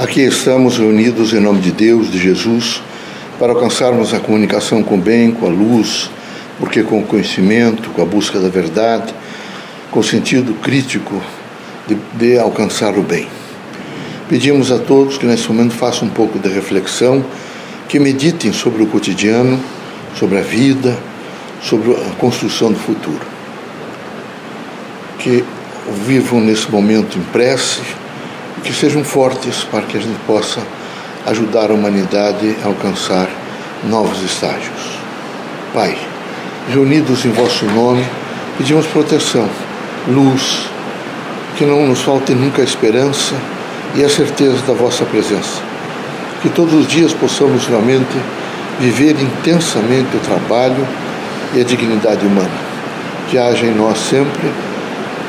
Aqui estamos reunidos em nome de Deus, de Jesus, para alcançarmos a comunicação com o bem, com a luz, porque com o conhecimento, com a busca da verdade, com o sentido crítico de, de alcançar o bem. Pedimos a todos que nesse momento façam um pouco de reflexão, que meditem sobre o cotidiano, sobre a vida, sobre a construção do futuro. Que vivam nesse momento em prece, que sejam fortes para que a gente possa ajudar a humanidade a alcançar novos estágios. Pai, reunidos em vosso nome, pedimos proteção, luz, que não nos falte nunca a esperança e a certeza da vossa presença. Que todos os dias possamos realmente viver intensamente o trabalho e a dignidade humana. Que haja em nós sempre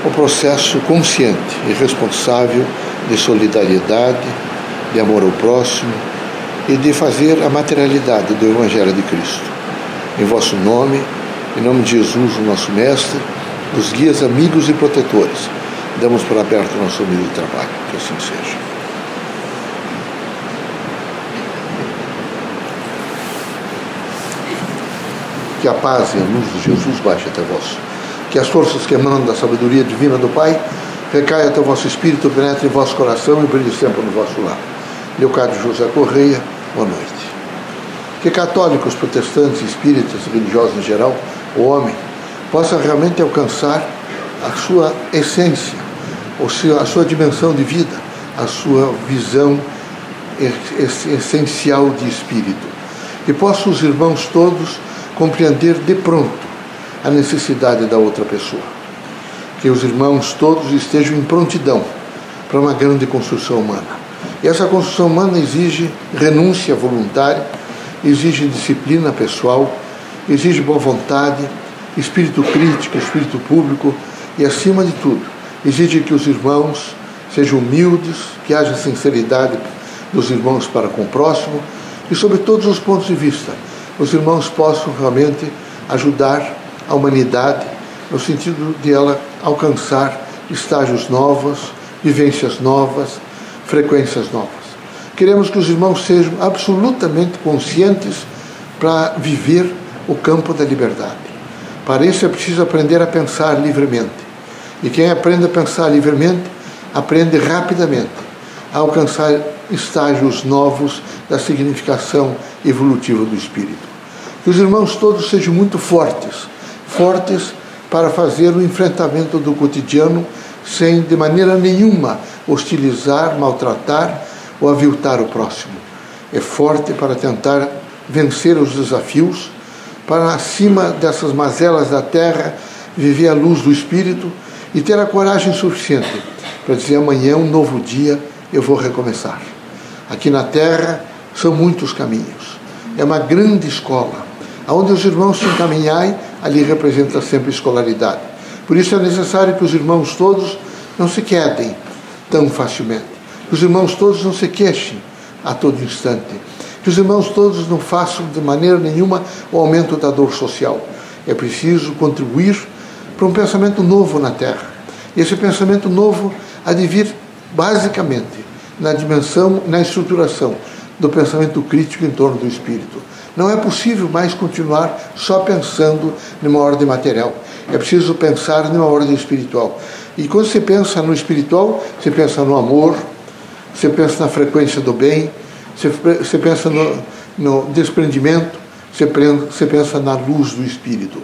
o processo consciente e responsável de solidariedade, de amor ao próximo e de fazer a materialidade do Evangelho de Cristo. Em vosso nome, em nome de Jesus, o nosso Mestre, dos guias amigos e protetores, damos por aberto o nosso humilde trabalho. Que assim seja. Que a paz e a luz de Jesus baixe até vós. Que as forças que emanam da sabedoria divina do Pai Recai até o vosso espírito, penetre em vosso coração e brilhe sempre no vosso lar. Leocádio José Correia, boa noite. Que católicos, protestantes, espíritas, religiosos em geral, o homem, possa realmente alcançar a sua essência, a sua dimensão de vida, a sua visão essencial de espírito. Que possam os irmãos todos compreender de pronto a necessidade da outra pessoa que os irmãos todos estejam em prontidão para uma grande construção humana. E essa construção humana exige renúncia voluntária, exige disciplina pessoal, exige boa vontade, espírito crítico, espírito público e, acima de tudo, exige que os irmãos sejam humildes, que haja sinceridade dos irmãos para com o próximo e, sobre todos os pontos de vista, os irmãos possam realmente ajudar a humanidade no sentido de ela alcançar estágios novos, vivências novas, frequências novas. Queremos que os irmãos sejam absolutamente conscientes para viver o campo da liberdade. Para isso é preciso aprender a pensar livremente. E quem aprende a pensar livremente, aprende rapidamente a alcançar estágios novos da significação evolutiva do espírito. Que os irmãos todos sejam muito fortes, fortes para fazer o enfrentamento do cotidiano sem de maneira nenhuma hostilizar, maltratar ou aviltar o próximo. É forte para tentar vencer os desafios, para acima dessas mazelas da terra viver a luz do espírito e ter a coragem suficiente para dizer amanhã um novo dia eu vou recomeçar. Aqui na terra são muitos caminhos. É uma grande escola, aonde os irmãos se encaminharem ali representa sempre escolaridade. Por isso é necessário que os irmãos todos não se quedem tão facilmente, que os irmãos todos não se queixem a todo instante, que os irmãos todos não façam de maneira nenhuma o aumento da dor social. É preciso contribuir para um pensamento novo na Terra. E esse pensamento novo há de vir basicamente na dimensão, na estruturação do pensamento crítico em torno do espírito. Não é possível mais continuar só pensando numa ordem material. É preciso pensar numa ordem espiritual. E quando você pensa no espiritual, você pensa no amor, você pensa na frequência do bem, você pensa no, no desprendimento, você pensa na luz do espírito.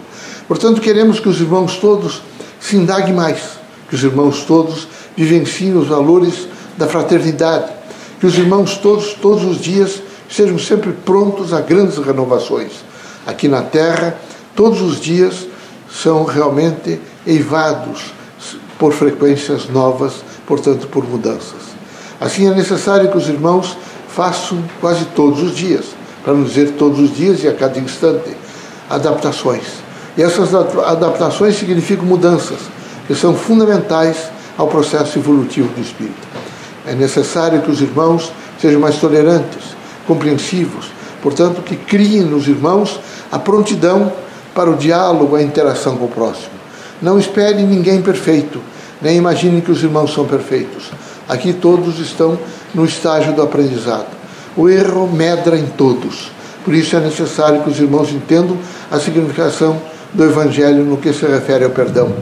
Portanto, queremos que os irmãos todos se indaguem mais, que os irmãos todos vivenciem os valores da fraternidade, que os irmãos todos, todos os dias, sejam sempre prontos a grandes renovações. Aqui na Terra, todos os dias são realmente eivados por frequências novas, portanto, por mudanças. Assim é necessário que os irmãos façam quase todos os dias, para não dizer todos os dias e a cada instante, adaptações. E essas adaptações significam mudanças, que são fundamentais ao processo evolutivo do espírito. É necessário que os irmãos sejam mais tolerantes, compreensivos, portanto, que criem nos irmãos a prontidão para o diálogo, a interação com o próximo. Não espere ninguém perfeito, nem imagine que os irmãos são perfeitos. Aqui todos estão no estágio do aprendizado. O erro medra em todos. Por isso é necessário que os irmãos entendam a significação do Evangelho no que se refere ao perdão.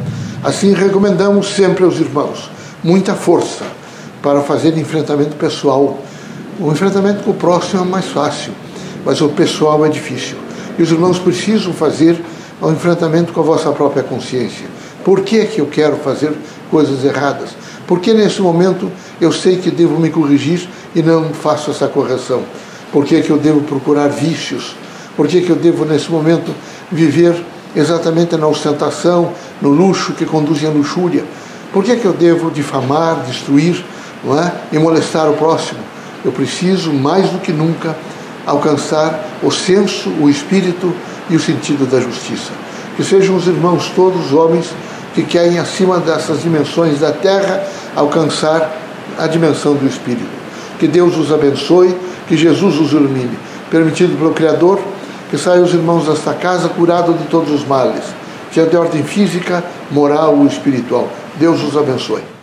Assim, recomendamos sempre aos irmãos muita força para fazer enfrentamento pessoal. O enfrentamento com o próximo é mais fácil, mas o pessoal é difícil. E os irmãos precisam fazer o enfrentamento com a vossa própria consciência. Por que, que eu quero fazer coisas erradas? Por que nesse momento eu sei que devo me corrigir e não faço essa correção? Por que, que eu devo procurar vícios? Por que, que eu devo, nesse momento, viver exatamente na ostentação, no luxo que conduz à luxúria? Por que, que eu devo difamar, destruir não é? e molestar o próximo? Eu preciso, mais do que nunca, alcançar o senso, o espírito e o sentido da justiça. Que sejam os irmãos todos homens que querem, acima dessas dimensões da terra, alcançar a dimensão do espírito. Que Deus os abençoe, que Jesus os ilumine. Permitido pelo Criador, que saiam os irmãos desta casa curados de todos os males, seja de ordem física, moral ou espiritual. Deus os abençoe.